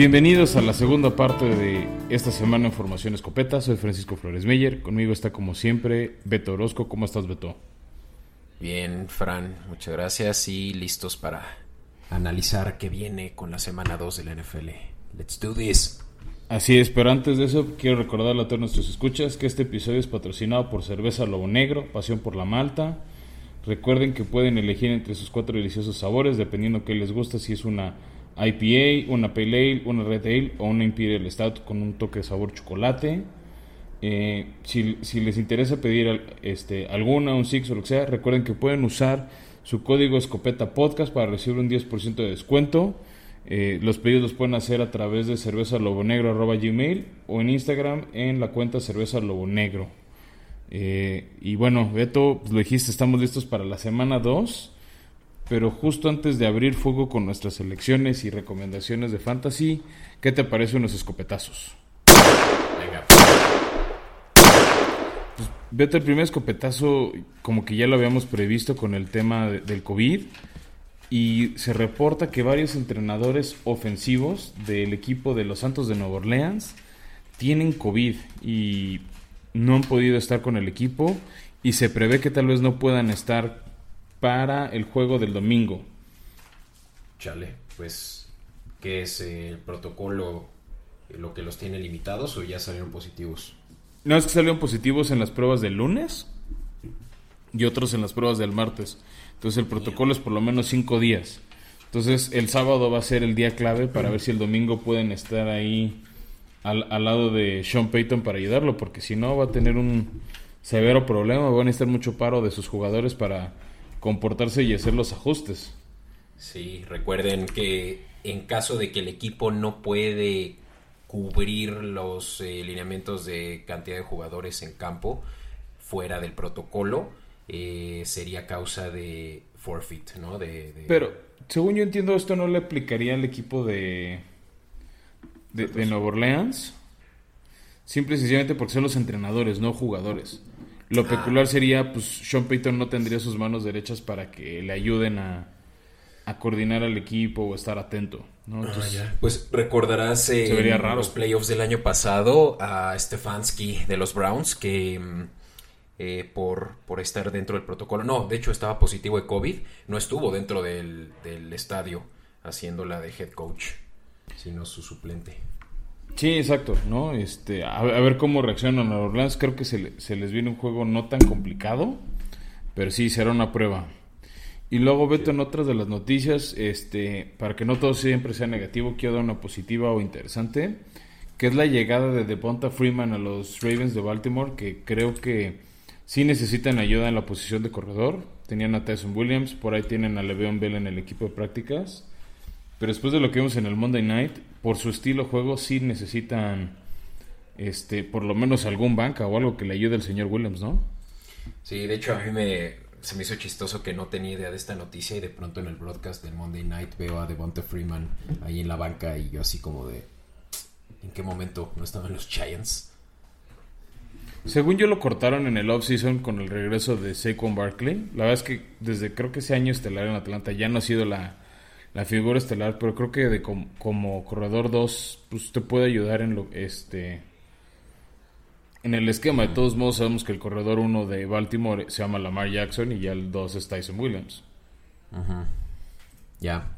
Bienvenidos a la segunda parte de esta semana en Formación Escopeta. Soy Francisco Flores Meyer. Conmigo está como siempre Beto Orozco. ¿Cómo estás, Beto? Bien, Fran, muchas gracias y listos para analizar qué viene con la semana 2 de la NFL. Let's do this. Así es, pero antes de eso quiero recordarle a todos nuestros escuchas que este episodio es patrocinado por Cerveza Lobo Negro, Pasión por la Malta. Recuerden que pueden elegir entre sus cuatro deliciosos sabores dependiendo qué les gusta, si es una IPA, una Pale Ale, una Red Ale o una Imperial Stout con un toque de sabor chocolate. Eh, si, les interesa pedir este, alguna, un Six o lo que sea, recuerden que pueden usar su código escopeta podcast para recibir un 10% de descuento. Eh, los pedidos los pueden hacer a través de cerveza lobo o en Instagram en la cuenta cerveza lobo. Eh, y bueno, Beto, pues lo dijiste, estamos listos para la semana 2. Pero justo antes de abrir fuego con nuestras elecciones y recomendaciones de fantasy, ¿qué te parece unos escopetazos? Venga. Pues, vete el primer escopetazo, como que ya lo habíamos previsto con el tema del COVID. Y se reporta que varios entrenadores ofensivos del equipo de los Santos de Nueva Orleans tienen COVID y no han podido estar con el equipo. Y se prevé que tal vez no puedan estar para el juego del domingo. Chale, pues, ¿qué es el protocolo lo que los tiene limitados o ya salieron positivos? No, es que salieron positivos en las pruebas del lunes y otros en las pruebas del martes. Entonces el protocolo es por lo menos cinco días. Entonces el sábado va a ser el día clave para ver si el domingo pueden estar ahí al, al, lado de Sean Payton para ayudarlo, porque si no va a tener un severo problema, van a necesitar mucho paro de sus jugadores para comportarse y hacer los ajustes. Sí, recuerden que en caso de que el equipo no puede cubrir los eh, lineamientos de cantidad de jugadores en campo fuera del protocolo, eh, sería causa de forfeit, ¿no? De, Pero, según yo entiendo, esto no le aplicaría al equipo de, de, de Nueva Orleans. Simple y sencillamente porque son los entrenadores, no jugadores. Lo peculiar sería, pues Sean Payton no tendría sus manos derechas para que le ayuden a, coordinar al equipo o estar atento. ¿no? Ah, pues recordarás en los playoffs del año pasado a Stefanski de los Browns que mm, eh, por, por estar dentro del protocolo, no, de hecho estaba positivo de COVID, no estuvo dentro del, del estadio haciéndola de head coach, sino su suplente. Sí, exacto, ¿no? Este, a, ver cómo reaccionan a Orleans. Creo que se, les viene un juego no tan complicado, pero sí será una prueba. Y luego, Beto, en otras de las noticias, este, para que no todo siempre sea negativo, quiero dar una positiva o interesante, que es la llegada de Devonta Freeman a los Ravens de Baltimore, que creo que sí necesitan ayuda en la posición de corredor. Tenían a Tyson Williams, por ahí tienen a Le'Veon Bell en el equipo de prácticas. Pero después de lo que vimos en el Monday Night, por su estilo de juego sí necesitan este por lo menos algún banca o algo que le ayude al señor Williams, ¿no? Sí, de hecho a mí me se me hizo chistoso que no tenía idea de esta noticia y de pronto en el broadcast del Monday Night veo a Devonta Freeman ahí en la banca y yo así como de ¿en qué momento no estaban los Giants? Según yo lo cortaron en el offseason con el regreso de Saquon Barkley. La verdad es que desde creo que ese año estelar en Atlanta ya no ha sido la la figura estelar, pero creo que de como, corredor 2 pues te puede ayudar en lo este en el esquema. De todos modos sabemos que el corredor 1 de Baltimore se llama Lamar Jackson y ya el 2 es Tyson Williams. Ya.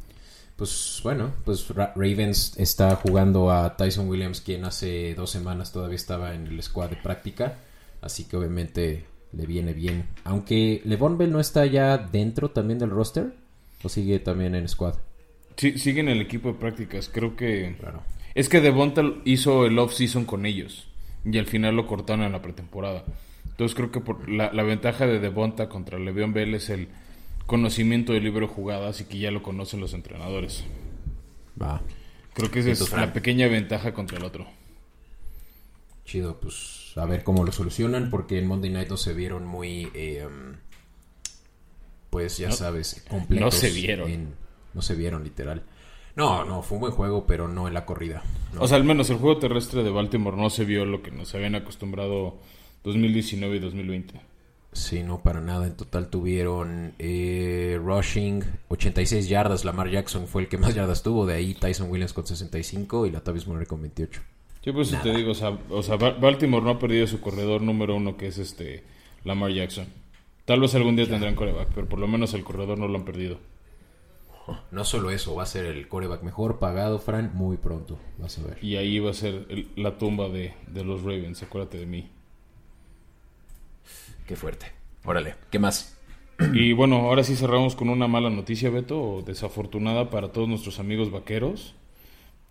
Pues bueno, pues Ravens está jugando a Tyson Williams, quien hace dos semanas todavía estaba en el squad de práctica. Así que obviamente le viene bien. Aunque Levon Bell no está ya dentro también del roster. ¿O sigue también en squad? Sí, sigue en el equipo de prácticas. Creo que. Claro. Es que Devonta hizo el off-season con ellos. Y al final lo cortaron en la pretemporada. Entonces creo que por la, ventaja de Devonta contra Le'Veon Bell es el conocimiento del libro de jugadas y que ya lo conocen los entrenadores. Va. Creo que esa es la pequeña ventaja contra el otro. Chido, pues a ver cómo lo solucionan porque en Monday Night no se vieron muy... Eh, um, pues ya sabes, completos. No se vieron. no se vieron, literal. No, no, fue un buen juego, pero no en la corrida. O sea, al menos el juego terrestre de Baltimore no se vio lo que nos habían acostumbrado 2019 y 2020. Sí, no para nada. En total tuvieron eh, rushing 86 yardas. Lamar Jackson fue el que más yardas tuvo. De ahí Tyson Williams con 65 y la Tavis Murray con 28. Yo pues te digo, o sea, Baltimore no ha perdido su corredor número uno que es este Lamar Jackson. Tal vez algún día tendrán coreback, pero por lo menos el corredor no lo han perdido. No solo eso, va a ser el coreback mejor pagado, Fran, muy pronto. Vas a ver. Y ahí va a ser la tumba de, de los Ravens, acuérdate de mí. Qué fuerte. Órale, ¿qué más? Y bueno, ahora sí cerramos con una mala noticia, Beto, desafortunada para todos nuestros amigos vaqueros.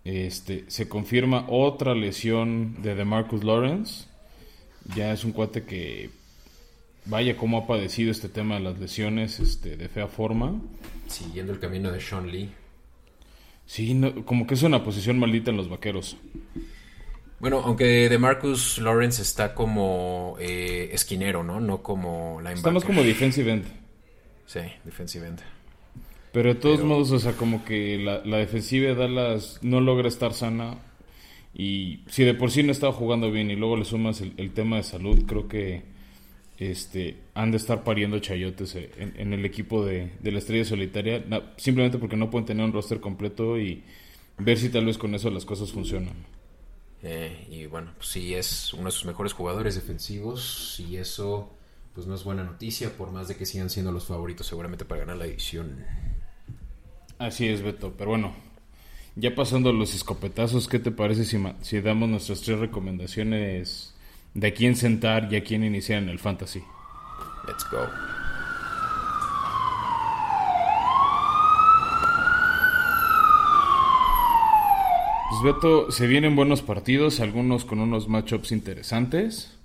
Este, se confirma otra lesión de DeMarcus Lawrence. Ya es un cuate que vaya cómo ha padecido este tema de las lesiones este, de fea forma. Siguiendo el camino de Sean Lee. Sí, como que es una posición maldita en los vaqueros. Bueno, aunque de Marcus Lawrence está como eh, esquinero, ¿no? No como linebacker. Está más como defensive end. Sí, defensive end. Pero de todos modos, o sea, como que la, defensiva de Dallas no logra estar sana. Y si de por sí no estaba jugando bien y luego le sumas el, tema de salud, creo que este han de estar pariendo chayotes eh, en, el equipo de, de, la estrella solitaria. simplemente porque no pueden tener un roster completo y ver si tal vez con eso las cosas funcionan. Eh, y bueno, pues sí es uno de sus mejores jugadores defensivos y eso pues no es buena noticia por más de que sigan siendo los favoritos seguramente para ganar la división. Así es, Beto, pero bueno, ya pasando los escopetazos, ¿qué te parece si, si damos nuestras tres recomendaciones de quién sentar y a quién iniciar en el fantasy? Let's go. Pues Beto, se vienen buenos partidos, algunos con unos matchups interesantes.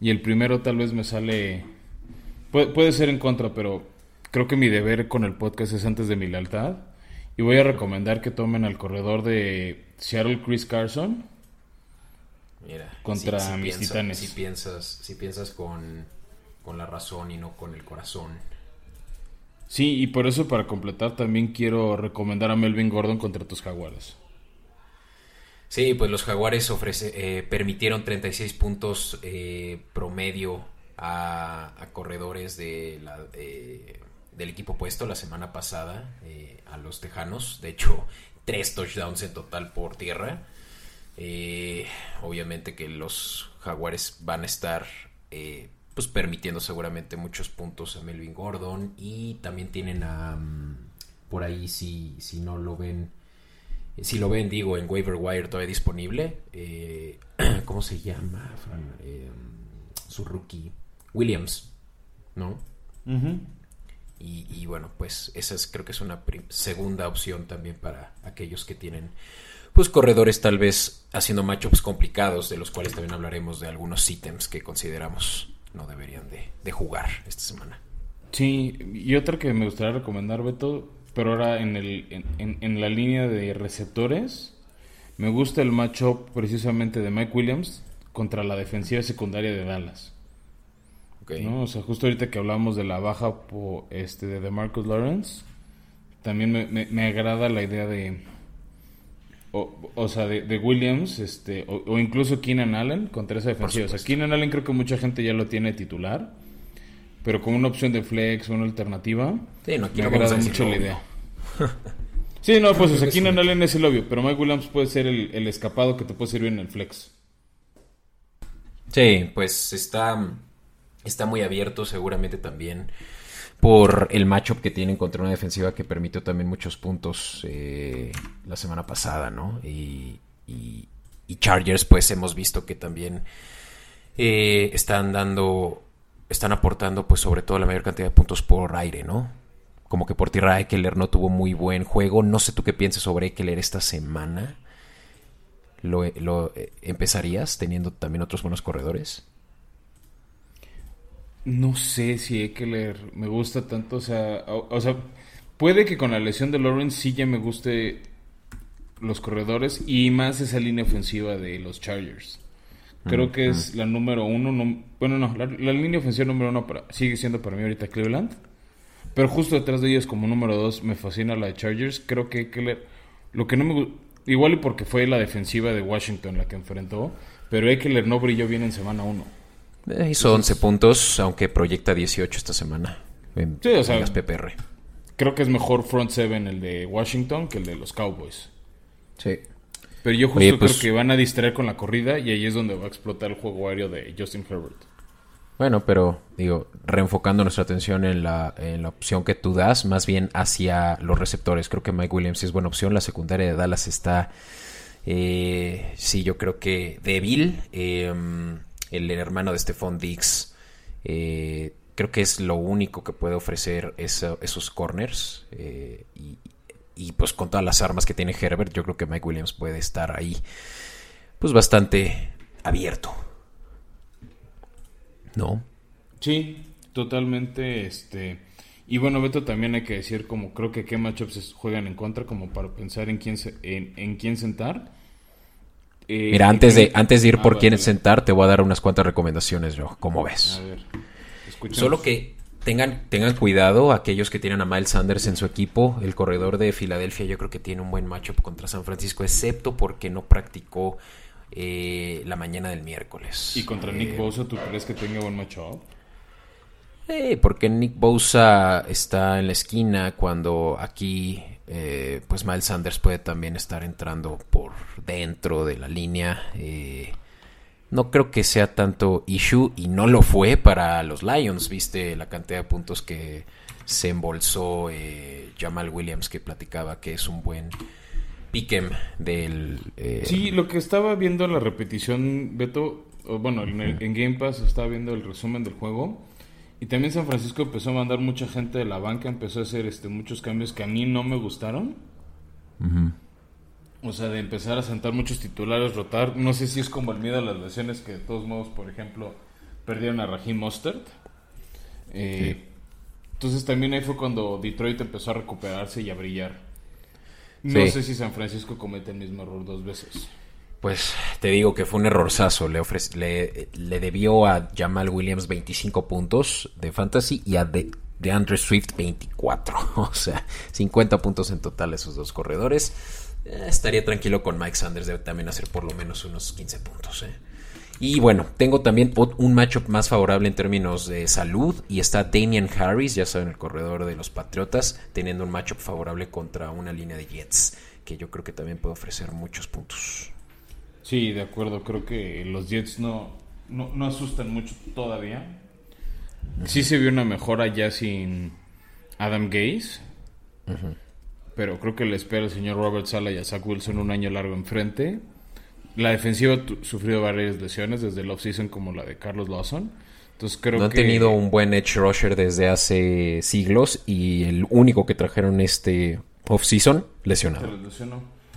Y el primero tal vez me sale... Puede, ser en contra, pero creo que mi deber con el podcast es antes de mi lealtad. Y voy a recomendar que tomen al corredor de Seattle Chris Carson. Mira, contra mis titanes. Si piensas, si piensas con, con la razón y no con el corazón. Sí, y por eso para completar también quiero recomendar a Melvin Gordon contra tus jaguares. Sí, pues los Jaguares ofrece, eh, permitieron 36 puntos eh, promedio a, corredores de la, del equipo puesto la semana pasada eh, a los Tejanos. De hecho, tres touchdowns en total por tierra. Obviamente que los Jaguares van a estar pues permitiendo seguramente muchos puntos a Melvin Gordon y también tienen a mm, por ahí si, si no lo ven si lo ven, digo, en Waiver Wire todavía disponible. Eh, ¿Cómo se llama, eh, su rookie. Williams, ¿no? y, bueno, pues esa es, creo que es una segunda opción también para aquellos que tienen, pues, corredores tal vez haciendo matchups complicados, de los cuales también hablaremos de algunos ítems que consideramos no deberían de, de jugar esta semana. Sí, y otra que me gustaría recomendar, Beto, pero ahora en, el, en, la línea de receptores, me gusta el matchup precisamente de Mike Williams contra la defensiva secundaria de Dallas. ¿no? O sea, justo ahorita que hablamos de la baja este, de Marcus Lawrence, también me, agrada la idea de... O, sea, de, Williams, este, o, incluso Keenan Allen contra esa defensiva. O sea, Keenan Allen creo que mucha gente ya lo tiene titular pero con una opción de flex o una alternativa, sí, no, me agrada mucho la idea. sí, no, pues aquí en Allen es el obvio, pero Mike Williams puede ser el, escapado que te puede servir en el flex. Sí, pues está, está muy abierto seguramente también por el matchup que tienen contra una defensiva que permitió también muchos puntos eh, la semana pasada, ¿no? Y, y, Chargers, pues hemos visto que también eh, están dando están aportando pues sobre todo la mayor cantidad de puntos por aire, ¿no? Como que por tierra Eckler no tuvo muy buen juego. No sé tú qué piensas sobre Eckler esta semana. ¿Lo, eh, empezarías teniendo también otros buenos corredores? No sé si Eckler me gusta tanto. O sea, o, sea, puede que con la lesión de Lawrence sí ya me guste los corredores y más esa línea ofensiva de los Chargers. Creo que es la número uno. bueno, no, la, línea ofensiva número uno sigue siendo para mí ahorita Cleveland. Pero justo detrás de ellos, como número dos, me fascina la de Chargers. Creo que Eckler, lo que no me igual y porque fue la defensiva de Washington la que enfrentó, pero Eckler no brilló bien en semana uno. Eh, hizo 11 puntos, aunque proyecta 18 esta semana. En, sí, o sea, las PPR. Creo que es mejor front seven el de Washington que el de los Cowboys. Sí. Pero yo justo creo pues que van a distraer con la corrida y ahí es donde va a explotar el juego aéreo de Justin Herbert. Bueno, pero digo, reenfocando nuestra atención en la, en la opción que tú das, más bien hacia los receptores. Creo que Mike Williams es buena opción. La secundaria de Dallas está, eh, sí, yo creo que débil. Em, el hermano de Stephon Dix, eh, creo que es lo único que puede ofrecer esos corners. Eh, y, pues con todas las armas que tiene Herbert, yo creo que Mike Williams puede estar ahí, pues bastante abierto. ¿no? Sí, totalmente, este... Y bueno, Beto, también hay que decir como creo que qué matchups juegan en contra como para pensar en quién, en, quién sentar. Eh, Mira, antes de, antes de ir ah, por quién sentar, te voy a dar unas cuantas recomendaciones, yo. ¿Cómo ves? A ver, Solo que tengan, tengan cuidado aquellos que tienen a Miles Sanders en su equipo. El corredor de Filadelfia yo creo que tiene un buen matchup contra San Francisco, excepto porque no practicó eh, la mañana del miércoles. ¿Y contra Nick eh, Bosa tú crees que tenga buen matchup? Eh, porque Nick Bosa está en la esquina cuando aquí eh, pues Miles Sanders puede también estar entrando por dentro de la línea. no creo que sea tanto issue y no lo fue para los Lions. Viste la cantidad de puntos que se embolsó Jamal Williams que platicaba que es un buen Piquem del... Eh, sí, lo que estaba viendo en la repetición, Beto, bueno, en, Game Pass estaba viendo el resumen del juego. Y también San Francisco empezó a mandar mucha gente de la banca, empezó a hacer este, muchos cambios que a mí no me gustaron. O sea, de empezar a sentar muchos titulares, rotar. No sé si es como el miedo a las lesiones que de todos modos, por ejemplo, perdieron a Raheem Mostert. Eh, entonces también ahí fue cuando Detroit empezó a recuperarse y a brillar. No sé si San Francisco comete el mismo error dos veces. Pues te digo que fue un errorzazo. Le, le, debió a Jamal Williams 25 puntos de fantasy y a de, Andre Swift 24. O sea, 50 puntos en total esos dos corredores. Eh, estaría tranquilo con Mike Sanders. Debe también hacer por lo menos unos 15 puntos. Eh. Y bueno, tengo también un matchup más favorable en términos de salud y está Damian Harris, ya saben, el corredor de los Patriotas, teniendo un matchup favorable contra una línea de Jets, que yo creo que también puede ofrecer muchos puntos. Sí, de acuerdo, creo que los Jets no, no, asustan mucho todavía. Sí se vio una mejora ya sin Adam Gaze, pero creo que le espera el señor Robert Sala y a Zach Wilson un año largo enfrente la defensiva ha sufrido varias lesiones desde el offseason como la de Carlos Lawson. Entonces creo no han tenido un buen edge rusher desde hace siglos y el único que trajeron este offseason lesionado.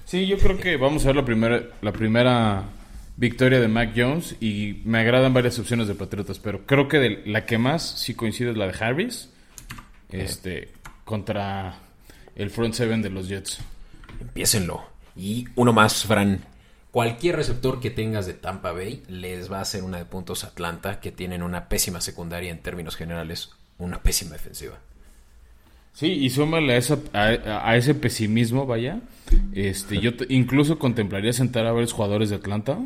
Sí, yo creo que vamos a ver la primera, la primera victoria de Mac Jones y me agradan varias opciones de Patriotas, pero creo que de la que más sí coincide es la de Harris este, contra el front seven de los Jets. Empiécenlo. Y uno más, Fran. Cualquier receptor que tengas de Tampa Bay les va a hacer una de puntos Atlanta, que tienen una pésima secundaria en términos generales, una pésima defensiva. Sí, y súmale a, a, ese pesimismo, vaya. Este, yo incluso contemplaría sentar a varios jugadores de Atlanta,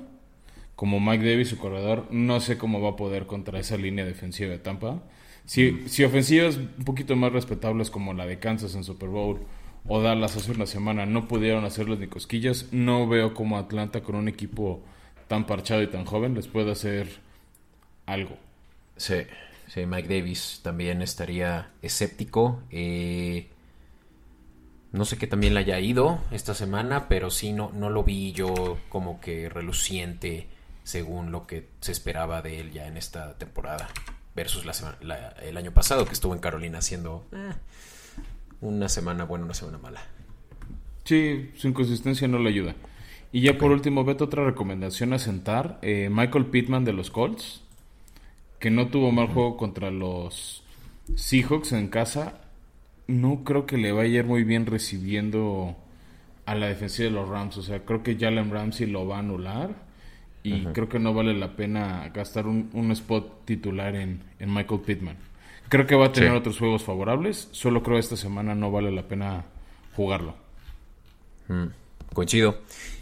como Mike Davis, su corredor. No sé cómo va a poder contra esa línea defensiva de Tampa. Si, si ofensivas un poquito más respetables como la de Kansas en Super Bowl o Dallas hace una semana no pudieron hacerles ni cosquillas. No veo como Atlanta con un equipo tan parchado y tan joven les puede hacer algo. Sí, sí, Mike Davis también estaría escéptico. Eh, no sé qué también le haya ido esta semana, pero sí no, no lo vi yo como que reluciente según lo que se esperaba de él ya en esta temporada versus la, el año pasado que estuvo en Carolina haciendo... Eh, una semana buena, una semana mala. Sí, su inconsistencia no le ayuda. Y ya por último, vete otra recomendación a sentar. Eh, Michael Pittman de los Colts, que no tuvo mal juego contra los Seahawks en casa. No creo que le vaya a ir muy bien recibiendo a la defensiva de los Rams. O sea, creo que Jalen Ramsey lo va a anular. Y creo que no vale la pena gastar un, spot titular en, en Michael Pittman. Creo que va a tener otros juegos favorables. Solo creo que esta semana no vale la pena jugarlo. Mm. Coincido.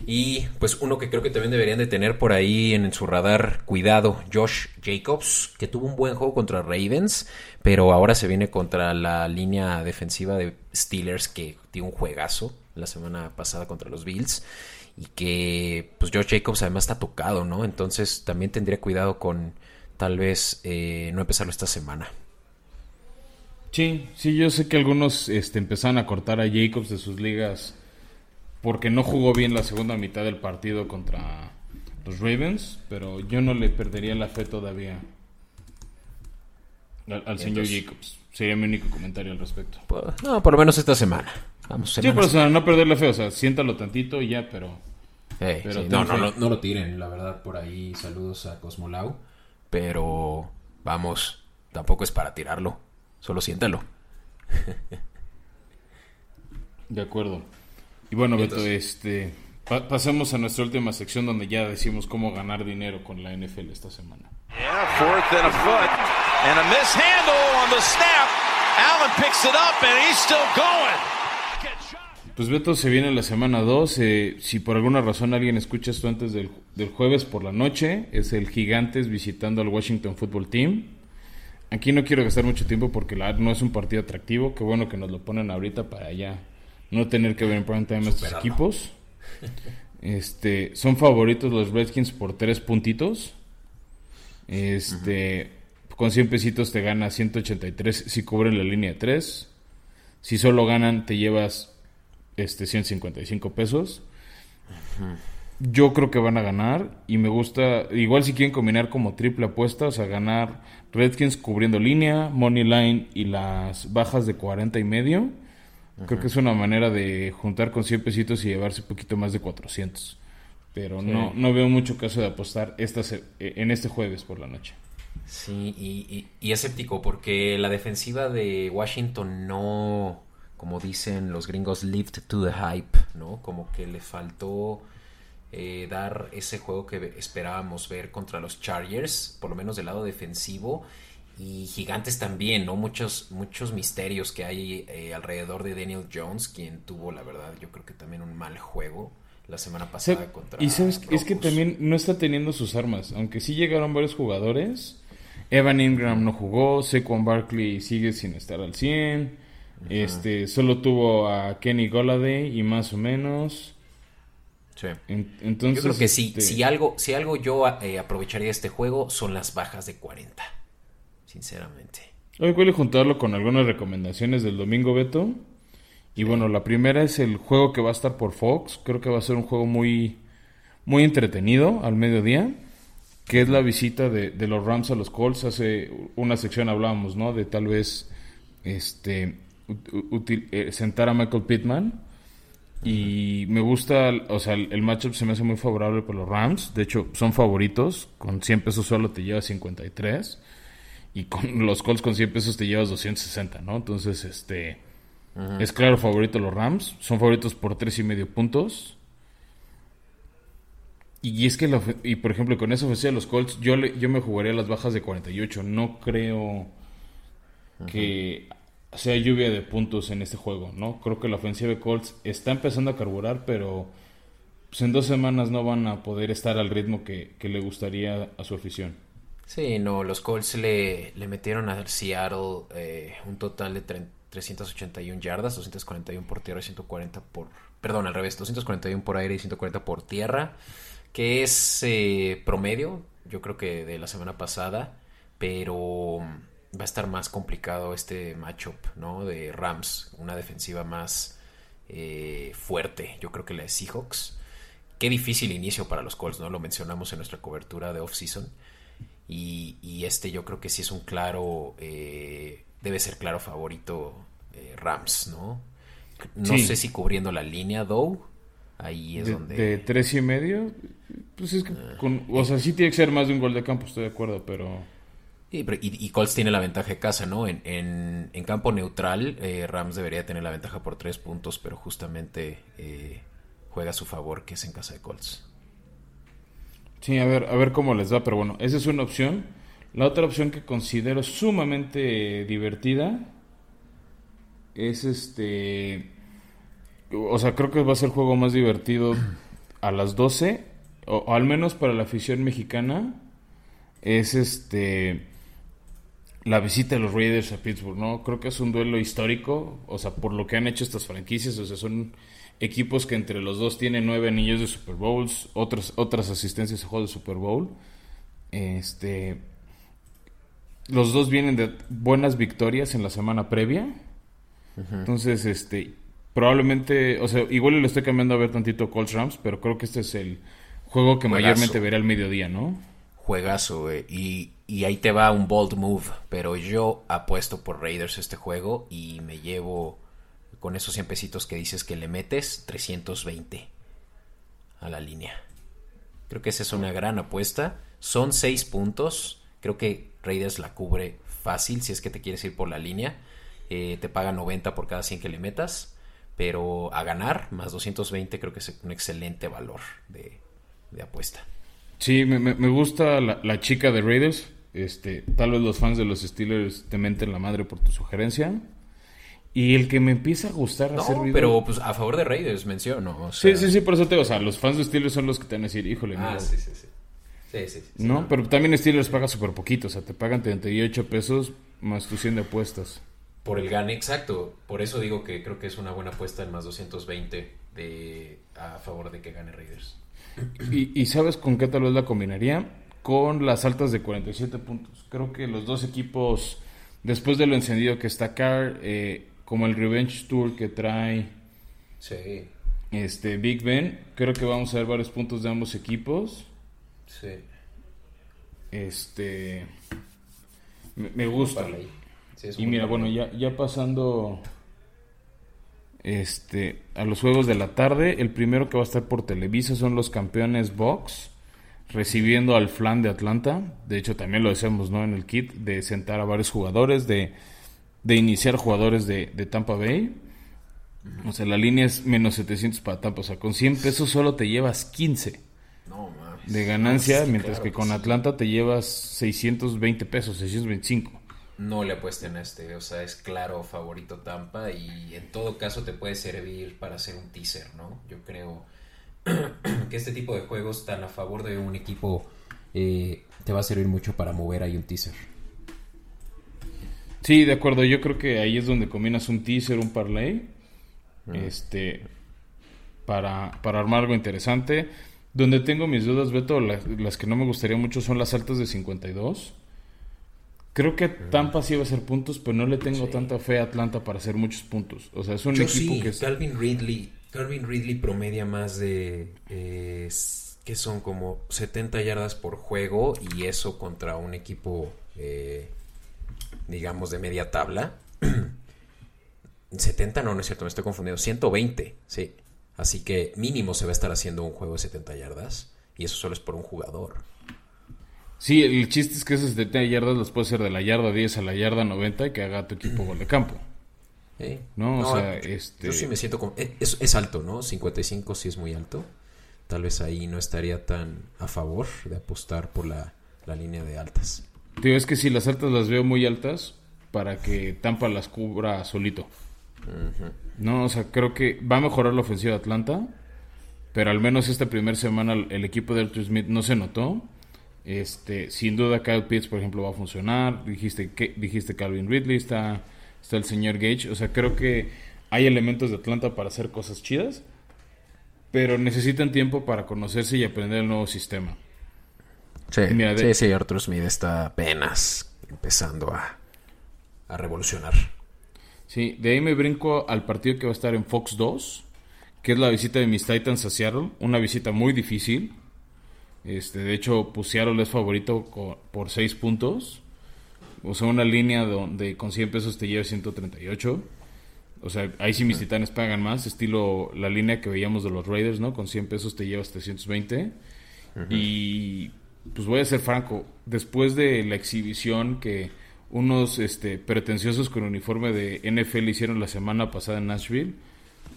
Y pues uno que creo que también deberían de tener por ahí en su radar, cuidado, Josh Jacobs, que tuvo un buen juego contra Ravens, pero ahora se viene contra la línea defensiva de Steelers que dio un juegazo la semana pasada contra los Bills y que pues Josh Jacobs además está tocado, ¿no? Entonces también tendría cuidado con tal vez eh, no empezarlo esta semana. Sí, sí, yo sé que algunos este, empezaron a cortar a Jacobs de sus ligas porque no jugó bien la segunda mitad del partido contra los Ravens, pero yo no le perdería la fe todavía al, señor Jacobs. Sería mi único comentario al respecto. Pues, no, por lo menos esta semana. Vamos, sí, pero no perderle fe, o sea, siéntalo tantito y ya, pero... no, no, no, lo tiren, la verdad, por ahí saludos a Cosmolau, pero vamos, tampoco es para tirarlo, solo siéntalo. De acuerdo. Y bueno, Beto, este, pasemos a nuestra última sección donde ya decimos cómo ganar dinero con la NFL esta semana. Pues Beto se viene la semana 2. Eh, si por alguna razón alguien escucha esto antes del, del, jueves por la noche, es el Gigantes visitando al Washington Football Team. Aquí no quiero gastar mucho tiempo porque la, no es un partido atractivo. Qué bueno que nos lo ponen ahorita para allá no tener que ver en prime time estos equipos. Este, son favoritos los Redskins por tres puntitos. Este, con 100 pesitos te gana 183 si cubren la línea de 3. Si solo ganan te llevas este 155 pesos. Yo creo que van a ganar y me gusta, igual si quieren combinar como triple apuesta, o sea, ganar Redskins cubriendo línea, money line y las bajas de 40 y medio Creo que es una manera de juntar con 100 pesitos y llevarse un poquito más de 400. Pero no, no veo mucho caso de apostar esta, en este jueves por la noche. Sí, y, y, escéptico porque la defensiva de Washington no, como dicen los gringos, lived to the hype, ¿no? Como que le faltó eh, dar ese juego que esperábamos ver contra los Chargers, por lo menos del lado defensivo y gigantes también, ¿no? Muchos, muchos misterios que hay eh, alrededor de Daniel Jones, quien tuvo, la verdad, yo creo que también un mal juego la semana pasada contra. Y sabes, es que también no está teniendo sus armas, aunque sí llegaron varios jugadores. Evan Ingram no jugó, Saquon Barkley sigue sin estar al 100. Este, solo tuvo a Kenny Goladay y más o menos. Sí. entonces, yo creo que sí, este si, algo, si algo yo eh, aprovecharía este juego son las bajas de 40 sinceramente. Hoy voy a juntarlo con algunas recomendaciones del domingo, Beto. Y bueno, la primera es el juego que va a estar por Fox. Creo que va a ser un juego muy, muy entretenido al mediodía. Que es la visita de, los Rams a los Colts. Hace una sección hablábamos, ¿no? De tal vez este eh, sentar a Michael Pittman. Y me gusta, o sea, el, matchup se me hace muy favorable por los Rams. De hecho, son favoritos. Con 100 pesos solo te lleva 53 y con los Colts con 100 pesos te llevas 260, ¿no? Entonces, este es claro favorito los Rams, son favoritos por tres y medio puntos. Y, es que, y por ejemplo, con esa ofensiva de los Colts, yo, yo me jugaría las bajas de 48. No creo que sea lluvia de puntos en este juego, ¿no? Creo que la ofensiva de Colts está empezando a carburar, pero pues, en dos semanas no van a poder estar al ritmo que le gustaría a su afición. Sí, no, los Colts le, le metieron a Seattle eh, un total de 381 yardas, 241 por tierra y 140 por... Perdón, al revés, 241 por aire y 140 por tierra, que es eh, promedio, yo creo que de la semana pasada, pero va a estar más complicado este matchup, ¿no? De Rams, una defensiva más eh, fuerte, yo creo que la de Seahawks. Qué difícil inicio para los Colts, ¿no? Lo mencionamos en nuestra cobertura de off-season. Y, este yo creo que sí es un claro, eh, debe ser claro favorito eh, Rams, ¿no? No sé si cubriendo la línea, Dow. Ahí es donde. De tres y medio. Pues es que. Ah. con, o sea, sí tiene que ser más de un gol de campo, estoy de acuerdo, pero. y, y, Colts tiene la ventaja de casa, ¿no? En, en, campo neutral, eh, Rams debería tener la ventaja por tres puntos, pero justamente juega a su favor, que es en casa de Colts. Sí, a ver, a ver cómo les va, pero bueno, esa es una opción. La otra opción que considero sumamente divertida es este o sea, creo que va a ser el juego más divertido a las 12, o, al menos para la afición mexicana, es este la visita de los Raiders a Pittsburgh, ¿no? Creo que es un duelo histórico, o sea, por lo que han hecho estas franquicias, o sea, son equipos que entre los dos tienen nueve anillos de Super Bowls, otras, otras asistencias a juego de Super Bowl. Este, los dos vienen de buenas victorias en la semana previa. Entonces, este, probablemente, o sea, igual le estoy cambiando a ver tantito Colts Rams, pero creo que este es el juego que mayormente veré al mediodía, ¿no? Juegazo, güey. Y, y ahí te va un bold move, pero yo apuesto por Raiders este juego y me llevo con esos 100 pesitos que dices que le metes, 320 a la línea. Creo que esa es una gran apuesta. Son 6 puntos. Creo que Raiders la cubre fácil si es que te quieres ir por la línea. Eh, te paga 90 por cada 100 que le metas. Pero a ganar, más 220, creo que es un excelente valor de, apuesta. Sí, me, gusta la, chica de Raiders. Este, tal vez los fans de los Steelers te menten la madre por tu sugerencia. Y el que me empieza a gustar no, hacer pero pues a favor de Raiders menciono. sí, sí, sí, por eso te o sea, los fans de Steelers son los que te van a decir, híjole, ah, sí, sí, sí. Sí, sí, ¿No? Pero también Steelers paga súper poquito, o sea, te pagan 38 pesos más tu 100 de apuestas. Por el gane, exacto. Por eso digo que creo que es una buena apuesta en más 220 de, a favor de que gane Raiders. ¿Y, ¿Y sabes con qué tal vez la combinaría? Con las altas de 47 puntos. Creo que los dos equipos, después de lo encendido que está Carr, eh, como el Revenge Tour que trae sí. este Big Ben. Creo que vamos a ver varios puntos de ambos equipos. Sí. Este me, gusta. y mira, bueno, ya, ya pasando este a los juegos de la tarde, el primero que va a estar por Televisa son los campeones Box recibiendo al flan de Atlanta. De hecho, también lo decíamos, ¿no? En el kit de sentar a varios jugadores de de iniciar jugadores de, Tampa Bay. O sea, la línea es menos 700 para Tampa. O sea, con 100 pesos solo te llevas 15 de ganancia, mientras que con Atlanta te llevas 620 pesos, 625. No le apuesten a este, o sea, es claro favorito Tampa y en todo caso te puede servir para hacer un teaser, ¿no? Yo creo que este tipo de juegos tan a favor de un equipo eh, te va a servir mucho para mover ahí un teaser. Sí, de acuerdo. Yo creo que ahí es donde combinas un teaser, un parlay. Este. Para, para armar algo interesante. Donde tengo mis dudas, Beto, las, que no me gustaría mucho son las altas de 52. Creo que Tampa sí va a hacer puntos, pero no le tengo tanta fe a Atlanta para hacer muchos puntos. O sea, es un equipo que Calvin Ridley, Calvin Ridley promedia más de eh, que son como 70 yardas por juego y eso contra un equipo eh, digamos, de media tabla. 70 no, no es cierto, me estoy confundiendo. 120, sí. Así que mínimo se va a estar haciendo un juego de 70 yardas. Y eso solo es por un jugador. Sí, el chiste es que esos 70 yardas los puede ser de la yarda 10 a la yarda 90 y que haga tu equipo gol de campo. ¿No? O sea, este... Yo sí me siento como... Eh, es, alto, ¿no? 55 sí es muy alto. Tal vez ahí no estaría tan a favor de apostar por la, la línea de altas. Digo, es que si las altas las veo muy altas para que Tampa las cubra solito. No, o sea, creo que va a mejorar la ofensiva de Atlanta, pero al menos esta primera semana el equipo de Arthur Smith no se notó. Este, sin duda Kyle Pitts, por ejemplo, va a funcionar. Dijiste que dijiste Calvin Ridley, está está el señor Gage, o sea, creo que hay elementos de Atlanta para hacer cosas chidas, pero necesitan tiempo para conocerse y aprender el nuevo sistema. Sí, sí, Arthur Smith está apenas empezando a, a revolucionar. Sí, de ahí me brinco al partido que va a estar en Fox 2, que es la visita de mis Titans a Seattle, una visita muy difícil. Este, de hecho, pues Seattle es favorito por 6 puntos. O sea, una línea donde con 100 pesos te lleva 138. O sea, ahí sí mis titanes pagan más, estilo la línea que veíamos de los Raiders, ¿no? Con 100 pesos te llevas 320. Y pues voy a ser franco, después de la exhibición que unos este, pretenciosos con uniforme de NFL hicieron la semana pasada en Nashville,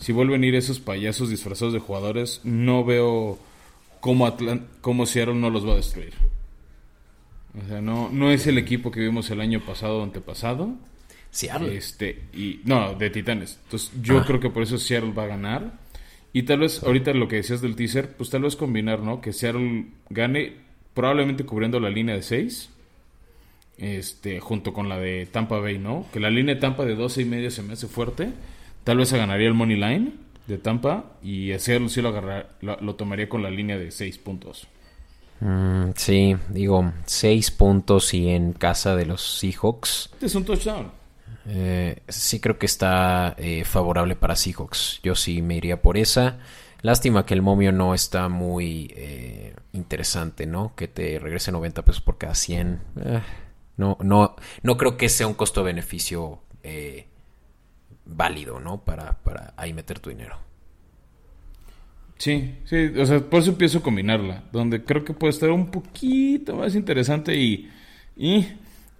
si vuelven a ir esos payasos disfrazados de jugadores, no veo cómo, Atlant cómo Seattle no los va a destruir. O sea, no, no es el equipo que vimos el año pasado o antepasado. Seattle. Este, y, no, de Titanes. Entonces, yo ah. creo que por eso Seattle va a ganar. Y tal vez, ahorita lo que decías del teaser, pues tal vez combinar, ¿no? Que Seattle gane, probablemente cubriendo la línea de 6. Este, junto con la de Tampa Bay, ¿no? Que la línea de Tampa de 12 y medio se me hace fuerte. Tal vez se ganaría el money line de Tampa y Seattle sí lo, lo, tomaría con la línea de 6 puntos. Mm, sí, digo, 6 puntos y en casa de los Seahawks. Es un touchdown. Eh, sí creo que está eh, favorable para Seahawks. Yo sí me iría por esa. Lástima que el momio no está muy eh, interesante, ¿no? Que te regrese 90 pesos por cada 100. no, no, no creo que sea un costo-beneficio válido, ¿no? Para, para ahí meter tu dinero. Sí, sí, o sea, por eso empiezo a combinarla, donde creo que puede estar un poquito más interesante y, y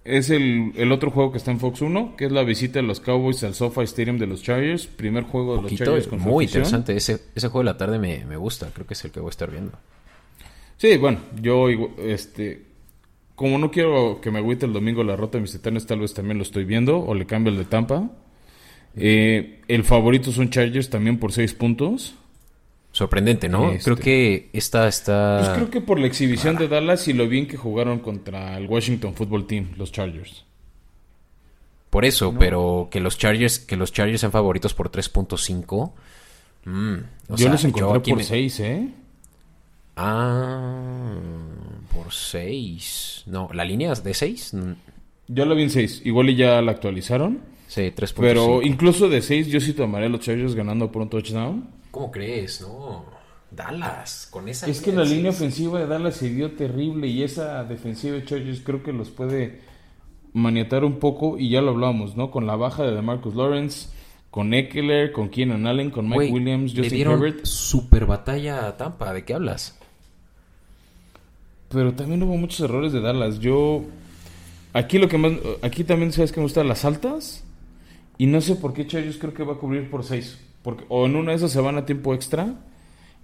es el, el, otro juego que está en Fox 1, que es la visita de los Cowboys al SoFi Stadium de los Chargers, primer juego de los Chargers con Muy interesante, ese, ese juego de la tarde me, me, gusta, creo que es el que voy a estar viendo. Sí, bueno, yo, este, como no quiero que me agüite el domingo la rota de mis titanes, tal vez también lo estoy viendo, o le cambio el de Tampa. Eh, el favorito son Chargers también por 6 puntos. Sorprendente, ¿no? Creo este, que esta está... Pues creo que por la exhibición de Dallas y lo bien que jugaron contra el Washington Football Team, los Chargers. Por eso, pero que los Chargers, que los Chargers sean favoritos por 3.5. Mm, yo los encontré por 6, ¿eh? Ah, por 6. No, ¿la línea es de 6? Yo la vi en 6. Igual y ya la actualizaron. Sí, 3.5. Pero incluso de 6 yo sí tomaría a los Chargers ganando por un touchdown. ¿Cómo crees? No. Dallas, con esa. Es que la línea ofensiva de Dallas se vio terrible y esa defensiva de Chargers creo que los puede maniatar un poco y ya lo hablamos, ¿no? Con la baja de Marcus Lawrence, con Eckler, con Keenan Allen, con Mike Williams, Justin Herbert. Super batalla a Tampa, ¿de qué hablas? Pero también hubo muchos errores de Dallas. Yo aquí lo que más aquí también sabes que me gustan las altas y no sé por qué Chargers creo que va a cubrir por 6. Porque, o en una de esas se van a tiempo extra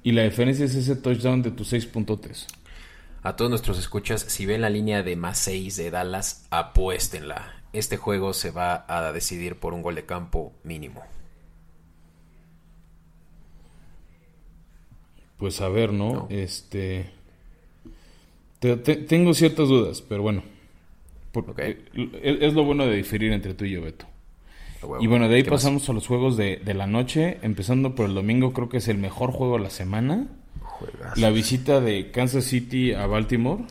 y la diferencia es ese touchdown de tus seis puntotes. A todos nuestros escuchas, si ven la línea de más 6 de Dallas, apuéstenla. Este juego se va a decidir por un gol de campo mínimo. Pues a ver, ¿no? Este. tengo ciertas dudas, pero bueno. es, lo bueno de diferir entre tú y yo, Beto y bueno, de ahí pasamos a los juegos de, la noche, empezando por el domingo, creo que es el mejor juego de la semana. La visita de Kansas City a Baltimore.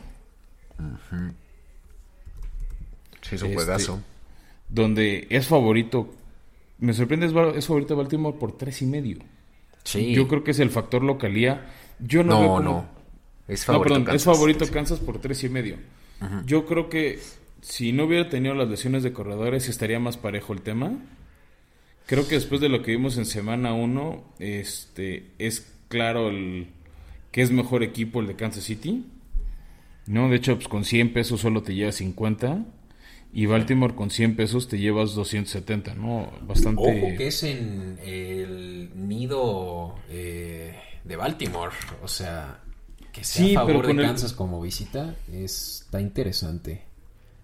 Sí, es un este, juegazo. Donde es favorito, me sorprende, es, favorito Baltimore por tres y medio. Sí. Yo creo que es el factor localía. Yo no, no, no. Es favorito, no, perdón, es favorito Kansas por tres y medio. Yo creo que si no hubiera tenido las lesiones de corredores, estaría más parejo el tema. Creo que después de lo que vimos en semana 1, este, es claro el que es mejor equipo el de Kansas City. No, de hecho, pues con 100 pesos solo te llevas 50. Y Baltimore con 100 pesos te llevas 270, ¿no? Bastante... Ojo que es en el nido eh, de Baltimore. O sea, que sea a favor de Kansas como visita está interesante.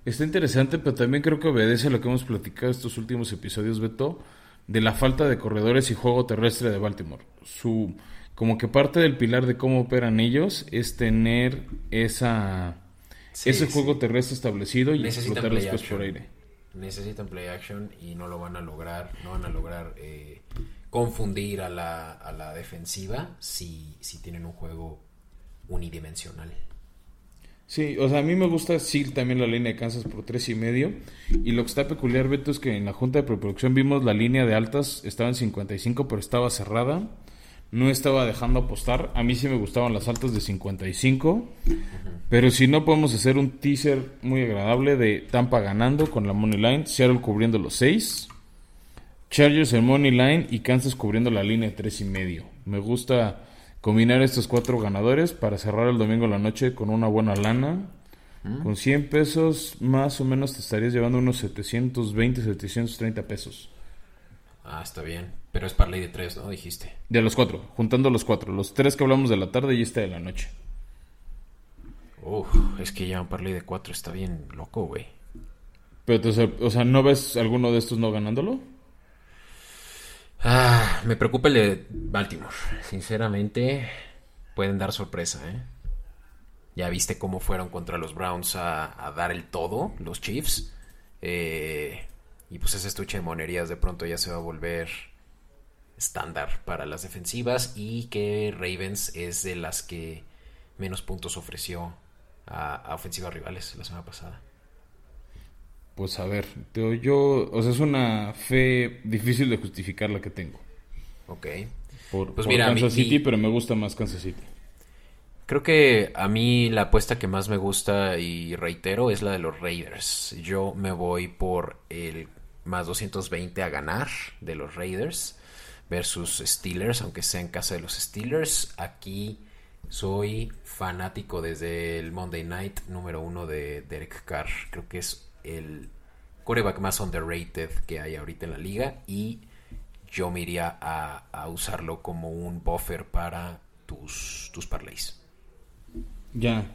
Está interesante, pero también creo que obedece a lo que hemos platicado estos últimos episodios, Beto, de la falta de corredores y juego terrestre de Baltimore. Su, como que parte del pilar de cómo operan ellos es tener esa, ese juego terrestre establecido y explotar después por aire. Necesitan play action y no lo van a lograr, no van a lograr eh, confundir a la, a la defensiva si, si tienen un juego unidimensional. Sí, o sea, a mí me gusta sí también la línea de Kansas por tres y medio. Y lo que está peculiar, Beto, es que en la junta de preproducción vimos la línea de altas, estaba en 55, pero estaba cerrada. No estaba dejando apostar. A mí sí me gustaban las altas de 55. Pero si no, podemos hacer un teaser muy agradable de Tampa ganando con la Money Line, Seattle cubriendo los 6, Chargers en Money Line y Kansas cubriendo la línea de tres y medio. Me gusta combinar estos cuatro ganadores para cerrar el domingo la noche con una buena lana. Mm. Con 100 pesos más o menos te estarías llevando unos 720, 730 pesos. Ah, está bien. Pero es ley de tres, ¿no? Dijiste. De los cuatro, juntando los cuatro. Los tres que hablamos de la tarde y este de la noche. Uf, es que ya un parlay de cuatro está bien loco, güey. Pero, o sea, ¿no ves alguno de estos no ganándolo? Ah, me preocupa el de Baltimore. Sinceramente, pueden dar sorpresa, ¿eh? Ya viste cómo fueron contra los Browns a, dar el todo, los Chiefs. Eh, y pues ese estuche de monerías de pronto ya se va a volver estándar para las defensivas. Y que Ravens es de las que menos puntos ofreció a, a ofensivas rivales la semana pasada. Pues a ver, yo, o sea, es una fe difícil de justificar la que tengo. Ok. Por, pues mira, Kansas City, pero me gusta más Kansas City. Creo que a mí la apuesta que más me gusta y reitero es la de los Raiders. Yo me voy por el más 220 a ganar de los Raiders versus Steelers, aunque sea en casa de los Steelers. Aquí soy fanático desde el Monday Night número uno de Derek Carr. Creo que es el coreback más underrated que hay ahorita en la liga y yo me iría a, usarlo como un buffer para tus, tus parlays. Ya,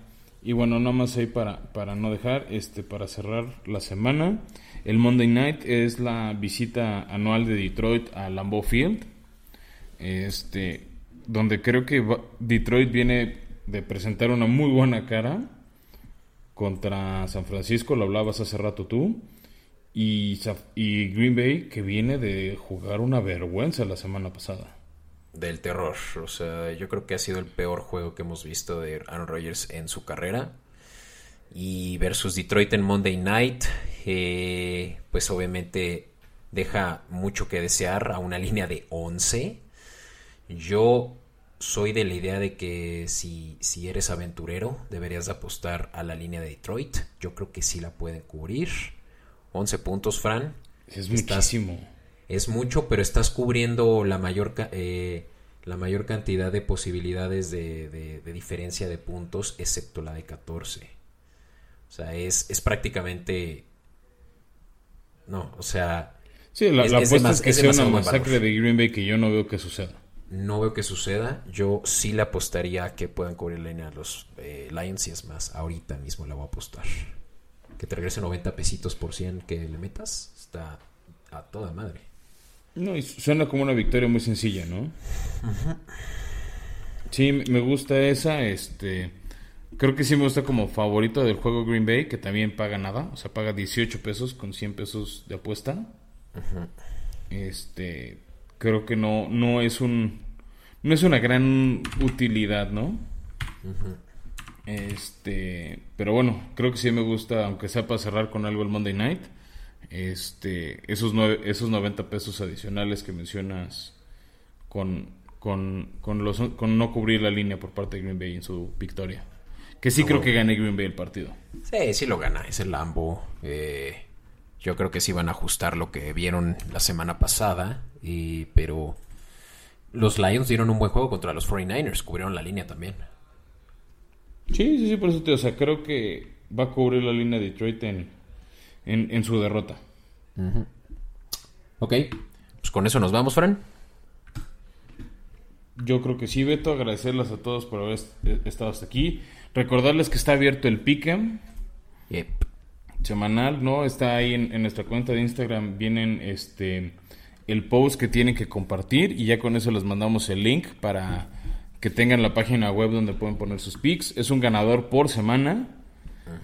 y bueno, nada más ahí para, para no dejar, este, para cerrar la semana, el Monday Night es la visita anual de Detroit a Lambeau Field, este, donde creo que Detroit viene de presentar una muy buena cara contra San Francisco, lo hablabas hace rato tú, y, y Green Bay que viene de jugar una vergüenza la semana pasada. Del terror, o sea, yo creo que ha sido el peor juego que hemos visto de Aaron Rodgers en su carrera. Y versus Detroit en Monday Night, eh, pues obviamente deja mucho que desear a una línea de 11. Yo soy de la idea de que si, si eres aventurero, deberías apostar a la línea de Detroit. Yo creo que sí la puede cubrir. 11 puntos, Fran. Es muchísimo. Es mucho, pero estás cubriendo la mayor, eh, la mayor cantidad de posibilidades de, diferencia de puntos, excepto la de 14. O sea, es, es prácticamente... No, o sea... Sí, la, apuesta es que sea una masacre de Green Bay que yo no veo que suceda no veo que suceda. Yo sí le apostaría a que puedan cubrir la línea a los eh, Lions y es más, ahorita mismo la voy a apostar. Que te regrese 90 pesitos por 100 que le metas, está a toda madre. No, y suena como una victoria muy sencilla, ¿no? Sí, me gusta esa, este... Creo que sí me gusta como favorito del juego Green Bay, que también paga nada, o sea, paga 18 pesos con 100 pesos de apuesta. Este, creo que no, no es un no es una gran utilidad, ¿no? Este, pero bueno, creo que sí me gusta, aunque sea para cerrar con algo el Monday Night, este, esos nueve, esos 90 pesos adicionales que mencionas con, con, con, los, con no cubrir la línea por parte de Green Bay en su victoria. Que sí creo que gane Green Bay el partido. Sí, sí lo gana, es el Lambo. Eh, yo creo que sí van a ajustar lo que vieron la semana pasada, y, pero los Lions dieron un buen juego contra los 49ers, cubrieron la línea también. Sí, sí, sí, por eso te, o sea, creo que va a cubrir la línea de Detroit en, en, su derrota. Ok, pues con eso nos vamos, Fran. Yo creo que sí, Beto, agradecerles a todos por haber estado hasta aquí. Recordarles que está abierto el Pick'em. Yep semanal, ¿no? Está ahí en, nuestra cuenta de Instagram, vienen este el post que tienen que compartir y ya con eso les mandamos el link para que tengan la página web donde pueden poner sus pics. Es un ganador por semana.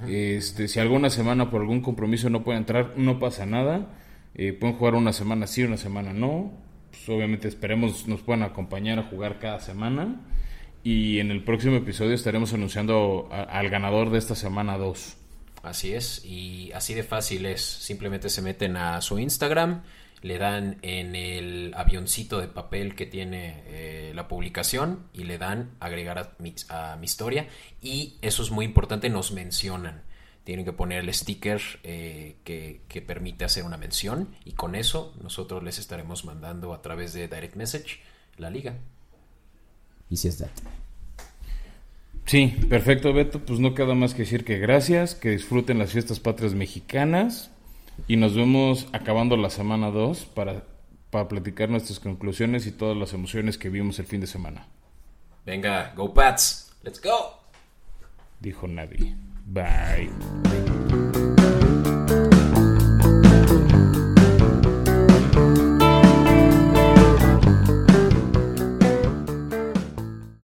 Este, si alguna semana por algún compromiso no puede entrar, no pasa nada. Eh, pueden jugar una semana sí, una semana no. Pues, obviamente esperemos nos puedan acompañar a jugar cada semana. Y en el próximo episodio estaremos anunciando al ganador de esta semana 2. Así es, y así de fácil es. Simplemente se meten a su Instagram, le dan en el avioncito de papel que tiene eh, la publicación y le dan agregar a mi, historia. Y eso es muy importante, nos mencionan. Tienen que poner el sticker eh, que, que, permite hacer una mención y con eso nosotros les estaremos mandando a través de Direct Message la liga. Y si es that. Sí, perfecto, Beto. Pues no queda más que decir que gracias, que disfruten las fiestas patrias mexicanas y nos vemos acabando la semana 2 para, para platicar nuestras conclusiones y todas las emociones que vimos el fin de semana. Venga, go Pats, let's go. Dijo nadie. Bye.